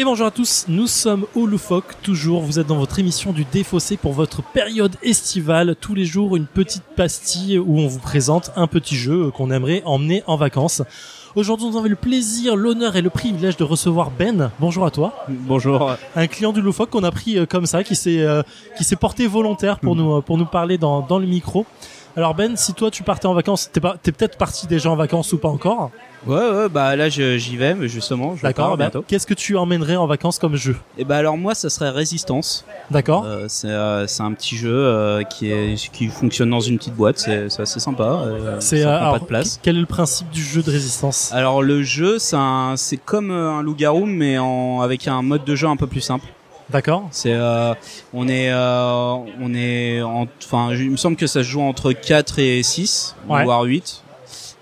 Et bonjour à tous, nous sommes au Loufoque, toujours, vous êtes dans votre émission du Défaussé pour votre période estivale, tous les jours une petite pastille où on vous présente un petit jeu qu'on aimerait emmener en vacances. Aujourd'hui, nous avons le plaisir, l'honneur et le privilège de recevoir Ben. Bonjour à toi. Bonjour. Un client du Loufoque qu'on a pris euh, comme ça, qui s'est euh, qui s'est porté volontaire pour nous euh, pour nous parler dans dans le micro. Alors Ben, si toi tu partais en vacances, t'es pas t'es peut-être parti déjà en vacances ou pas encore Ouais, ouais, bah là j'y vais, mais justement, je D'accord. bah, bientôt. Qu'est-ce que tu emmènerais en vacances comme jeu Et bah alors moi, ça serait Résistance. D'accord. Euh, c'est euh, c'est un petit jeu euh, qui est qui fonctionne dans une petite boîte. C'est c'est assez sympa. euh, C'est euh, pas de place. Quel est le principe du jeu de résistance? Alors le jeu, c'est un- c'est comme euh, un loup-garou, mais en avec un mode de jeu un peu plus simple. D'accord. C'est euh, on est euh, on est en- enfin il me semble que ça se joue entre 4 et 6 Ouais. voire 8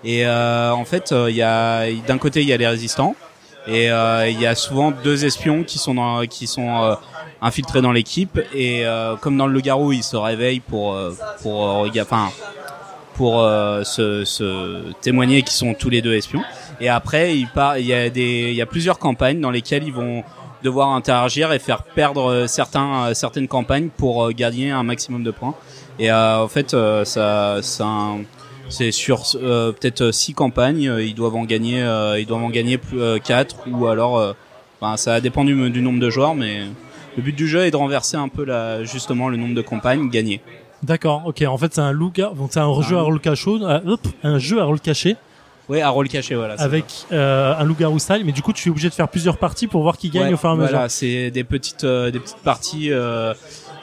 et euh, en fait euh, il y a d'un côté il y a les résistants. Et euh, il y a souvent deux espions qui sont dans, qui sont infiltrés dans l'équipe. Et comme dans le loup-garou ils se réveillent pour pour enfin pour euh, se, se témoigner qu'ils sont tous les deux espions. Et après il part y a des il y a plusieurs campagnes dans lesquelles ils vont devoir interagir et faire perdre certains certaines campagnes pour gagner un maximum de points. Et euh, en fait euh, ça ça c'est sur euh, peut-être six campagnes euh, ils doivent en gagner euh, ils doivent en gagner plus euh, quatre ou alors euh, enfin, ça dépend du, du nombre de joueurs mais le but du jeu est de renverser un peu la justement le nombre de campagnes gagnées D'accord. Ok. En fait, c'est un loup donc c'est un jeu à rôle caché, euh, hop, un jeu à rôle caché oui à rôle caché voilà avec euh, un loup-garou style. Mais du coup, tu es obligé de faire plusieurs parties pour voir qui gagne Ouais, au fur et à mesure. Voilà, c'est des petites euh, des petites parties. euh,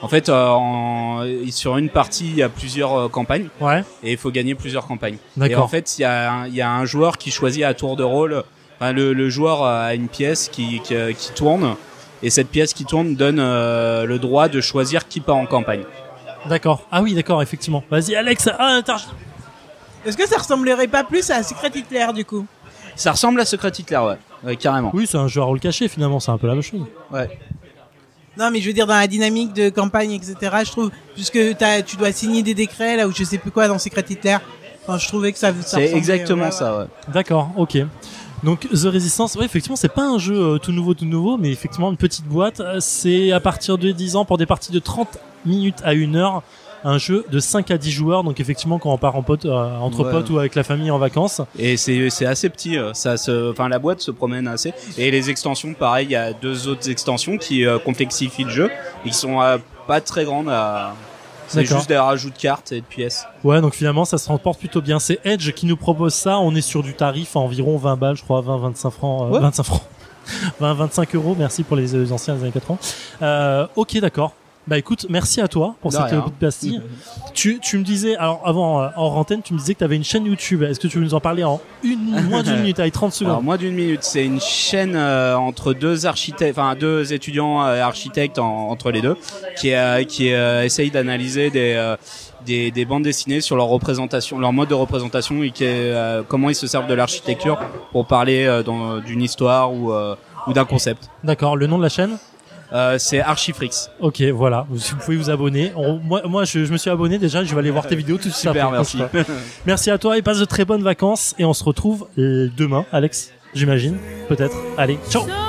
en fait, euh, en, sur une partie, il y a plusieurs euh, campagnes Ouais. et il faut gagner plusieurs campagnes. Et en fait, il y a un, il y a un joueur qui choisit à tour de rôle. Enfin, le, le joueur a une pièce qui, qui, qui tourne et cette pièce qui tourne donne euh, le droit de choisir qui part en campagne. D'accord. Ah oui, d'accord. Effectivement. Vas-y, Alex. Ah, attends. Est-ce que ça ressemblerait pas plus à Secret Hitler du coup? Ça ressemble à Secret Hitler, ouais, Ouais, carrément. Oui, c'est un jeu à rôle caché. Finalement, c'est un peu la même chose. Ouais. Non, mais je veux dire dans la dynamique de campagne, etc. Je trouve puisque t'as- tu dois signer des décrets là ou je sais plus quoi dans Secret Hitler. Enfin, je trouvais que ça. ça C'est exactement ouais, ouais. ça. Ouais. D'accord. Ok. Donc The Resistance, ouais, effectivement, c'est pas un jeu euh, tout nouveau, tout nouveau, mais effectivement une petite boîte. Euh, C'est à partir de 10 ans pour des parties de 30 minutes à 1 heure. Un jeu de 5 à 10 joueurs, donc effectivement quand on part en pote, euh, entre Ouais. potes ou avec la famille en vacances. Et c'est assez petit, euh, ça se, enfin la boîte se promène assez. Et les extensions, pareil, il y a deux autres extensions qui euh, complexifient le jeu qui sont euh, pas très grandes. À... C'est juste des rajouts de cartes et de pièces. Ouais, donc finalement ça se remporte plutôt bien. C'est Edge qui nous propose ça. On est sur du tarif à environ 20 balles, je crois, 20, 25 francs, Ouais. 25 francs. 20, 25 euros. Merci pour les anciens des années 80. Euh, ok, d'accord. Bah écoute, merci à toi pour cette rien. euh, petite pastille. tu, tu me disais, alors avant, euh, en antenne, tu me disais que tu avais une chaîne YouTube. Est-ce que tu veux nous en parler en une, moins d'une minute, avec 30 secondes Alors moins d'une minute, c'est une chaîne euh, entre deux architectes, enfin deux étudiants euh, architectes en- entre les deux, qui euh, qui euh, essaye d'analyser des, euh, des des bandes dessinées sur leur représentation, leur mode de représentation et qui, euh, comment ils se servent de l'architecture pour parler euh, dans- d'une histoire ou euh, ou d'un concept. D'accord, le nom de la chaîne? Euh, c'est Archifrix. Ok, voilà, vous, vous pouvez vous abonner. On- moi, moi je, je me suis abonné déjà, je vais aller voir tes vidéos tout de suite Super, après. merci. Merci à toi et passe de très bonnes vacances. Et on se retrouve euh, demain, Alex, j'imagine. Peut-être. Allez, ciao So